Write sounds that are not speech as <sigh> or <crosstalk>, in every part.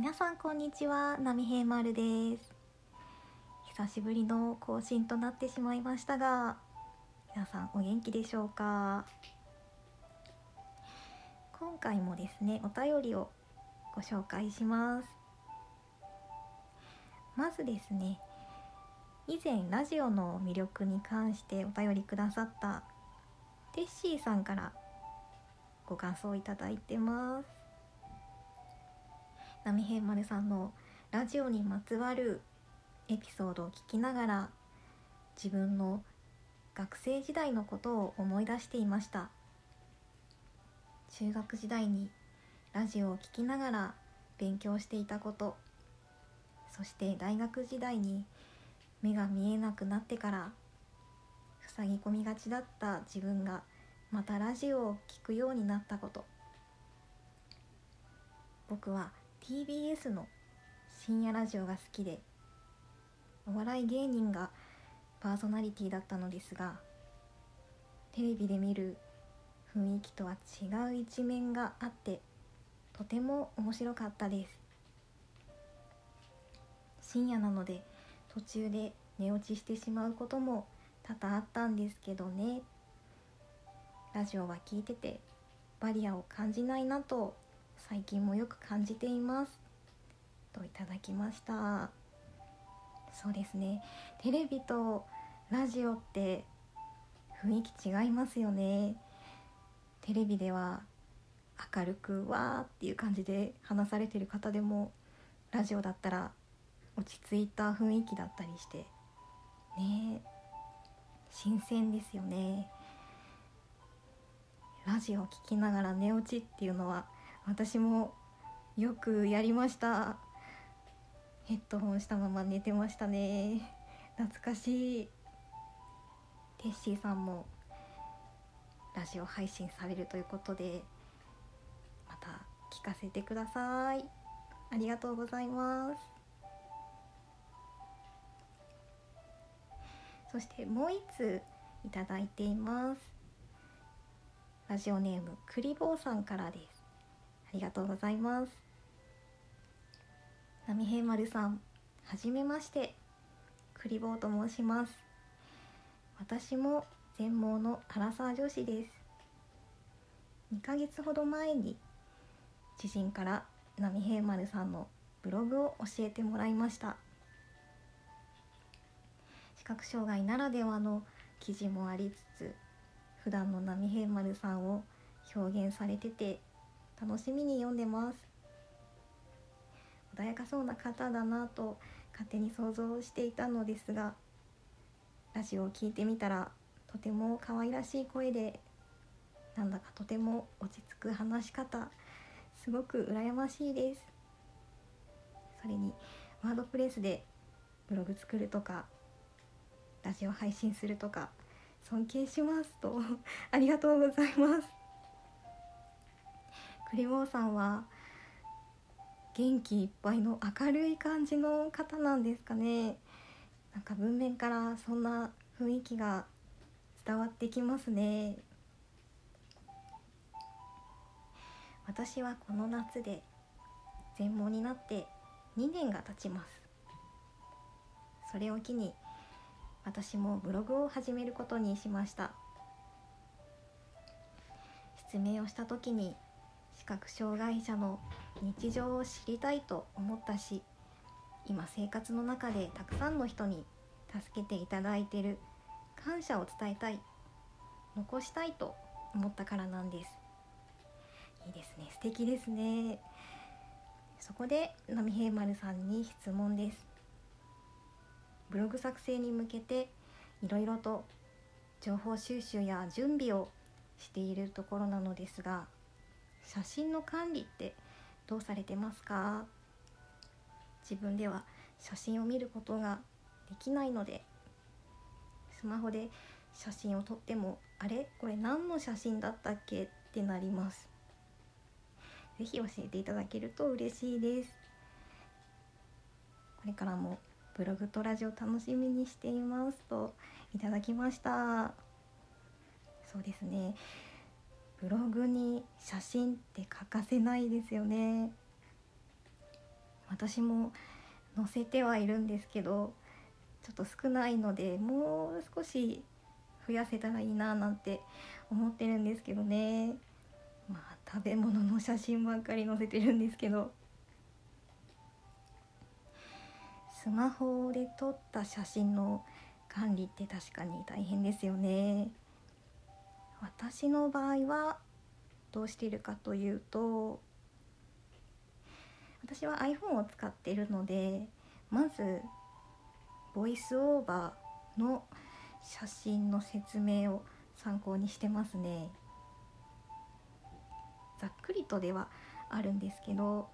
皆さんこんにちは波平丸です。久しぶりの更新となってしまいましたが皆さんお元気でしょうか？今回もですねお便りをご紹介します。まずですね以前ラジオの魅力に関してお便りくださったテッシーさんからご感想いただいてます。波平丸さんのラジオにまつわるエピソードを聞きながら自分の学生時代のことを思い出していました。中学時代にラジオを聴きながら勉強していたことそして大学時代に目が見えなくなってから塞ぎ込みがちだった自分がまたラジオを聴くようになったこと。僕は TBS の深夜ラジオが好きでお笑い芸人がパーソナリティだったのですがテレビで見る雰囲気とは違う一面があってとても面白かったです。深夜なので途中で寝落ちしてしまうことも多々あったんですけどね。ラジオは聞いててバリアを感じないなと最近もよく感じています。といただきました。そうですね。テレビとラジオって雰囲気違いますよね。テレビでは明るくわーっていう感じで話されてる方でもラジオだったら落ち着いた雰囲気だったりしてね新鮮ですよね。ラジオを聴きながら寝落ちっていうのは私もよくやりました。ヘッドホンしたまま寝てましたね。懐かしい。テッシーさんもラジオ配信されるということでまた聞かせてください。ありがとうございます。そしてもう一ついただいています。ラジオネームクリボーさんからです。ありがとうございます。波平丸さんはじめまして。クリボーと申します。私も全盲のアラサー女子です。2ヶ月ほど前に知人から波平丸さんのブログを教えてもらいました。視覚障害ならではの記事もありつつ普段の波平丸さんを表現されてて楽しみに読んでます。穏やかそうな方だなと勝手に想像していたのですがラジオを聴いてみたらとても可愛らしい声でなんだかとても落ち着く話し方すごく羨ましいです。それにワードプレスでブログ作るとかラジオ配信するとか尊敬しますと <laughs> ありがとうございます。クリボーさんは元気いっぱいの明るい感じの方なんですかね。なんか文面からそんな雰囲気が伝わってきますね。私はこの夏で全盲になって2年が経ちます。それを機に私もブログを始めることにしました。失明をした時に覚障害者の日常を知りたいと思ったし今生活の中でたくさんの人に助けていただいてる感謝を伝えたい残したいと思ったからなんです。いいですね。素敵ですね。そこで波平丸さんに質問です。ブログ作成に向けていろいろと情報収集や準備をしているところなのですが写真の管理ってどうされてますか？自分では写真を見ることができないのでスマホで写真を撮ってもあれ？これ何の写真だったっけ？ってなります。是非教えていただけると嬉しいです。これからもブログとラジオ楽しみにしていますといただきました。そうですね。ブログに写真って欠かせないですよね。私も載せてはいるんですけどちょっと少ないのでもう少し増やせたらいいななんて思ってるんですけどね。まあ食べ物の写真ばっかり載せてるんですけど。スマホで撮った写真の管理って確かに大変ですよね。私の場合はどうしているかというと私は iPhone を使っているのでまずボイスオーバーの写真の説明を参考にしてますね。ざっくりとではあるんですけど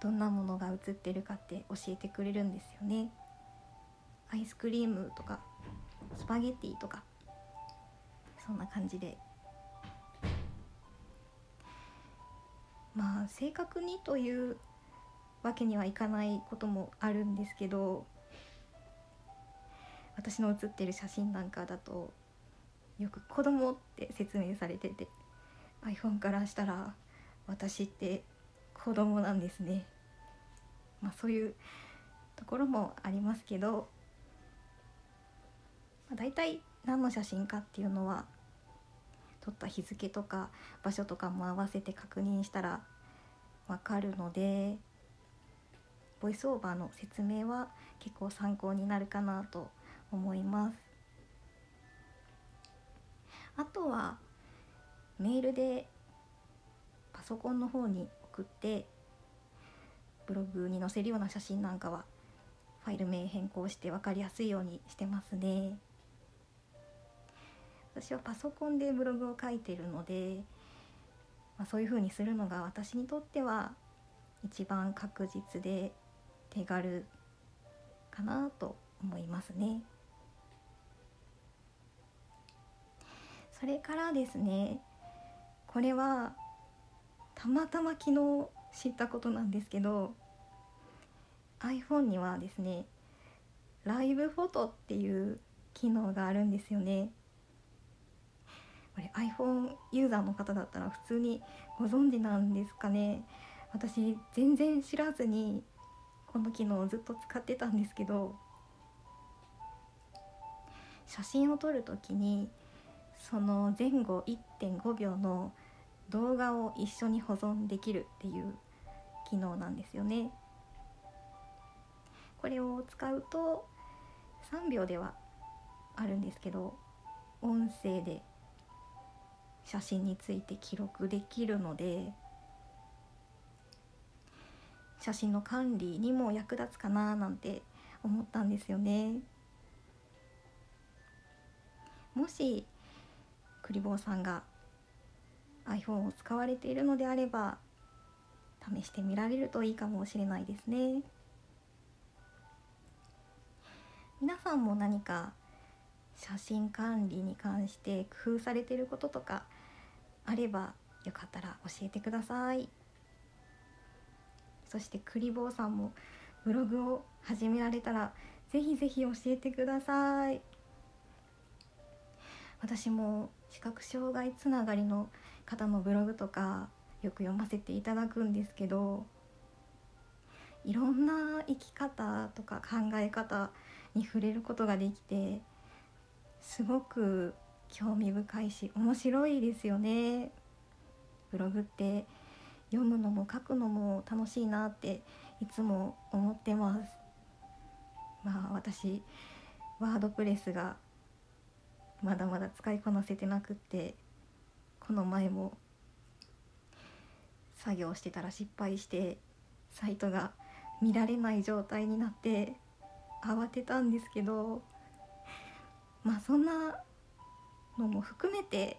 どんなものが写ってるかって教えてくれるんですよね。アイスクリームとかスパゲッティとかそんな感じでまあ正確にというわけにはいかないこともあるんですけど私の写ってる写真なんかだとよく「子供って説明されてて iPhone からしたら私って子供なんですね。まあ、そういうところもありますけど、まあ、大体何の写真かっていうのは撮った日付とか場所とかも合わせて確認したらわかるのでボイスオーバーの説明は結構参考になるかなと思います。あとはメールでパソコンの方に送ってブログに載せるような写真なんかはファイル名変更して分かりやすいようにしてますね。私はパソコンでブログを書いてるので、まあ、そういう風にするのが私にとっては一番確実で手軽かなと思いますね。それからですねこれはたまたま昨日知ったことなんですけど iPhone にはですねライブフォトっていう機能があるんですよね iPhone ユーザーの方だったら普通にご存知なんですかね私全然知らずにこの機能をずっと使ってたんですけど写真を撮る時にその前後1.5秒の動画を一緒に保存できるっていう機能なんですよね。これを使うと3秒ではあるんですけど音声で写真について記録できるので写真の管理にも役立つかななんて思ったんですよね。もしクリボーさんが iPhone を使われているのであれば試してみられるといいかもしれないですね皆さんも何か写真管理に関して工夫されていることとかあればよかったら教えてください。そしてクリボーさんもブログを始められたらぜひぜひ教えてください。私も視覚障害つながりの方のブログとかよく読ませていただくんですけどいろんな生き方とか考え方に触れることができてすごく興味深いし面白いですよね。ブログって読むのも書くのも楽しいなっていつも思ってます。まあ私ワードプレスがまだまだ使いこなせてなくってこの前も作業してたら失敗してサイトが見られない状態になって慌てたんですけどまあそんなのも含めて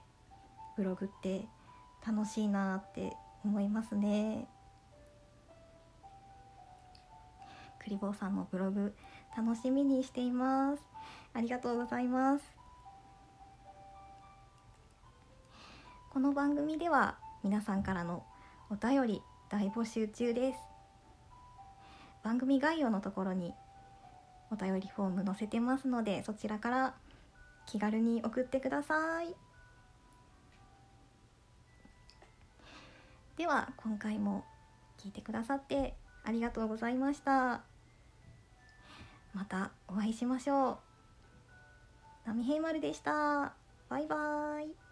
ブログって楽しいなって思いますね。クリボーさんのブログ楽しみにしています。ありがとうございます。この番組では皆さんからのお便り大募集中です番組概要のところにお便りフォーム載せてますのでそちらから気軽に送ってください。では今回も聞いてくださってありがとうございました。またお会いしましょう。波平丸でした。バイバーイ。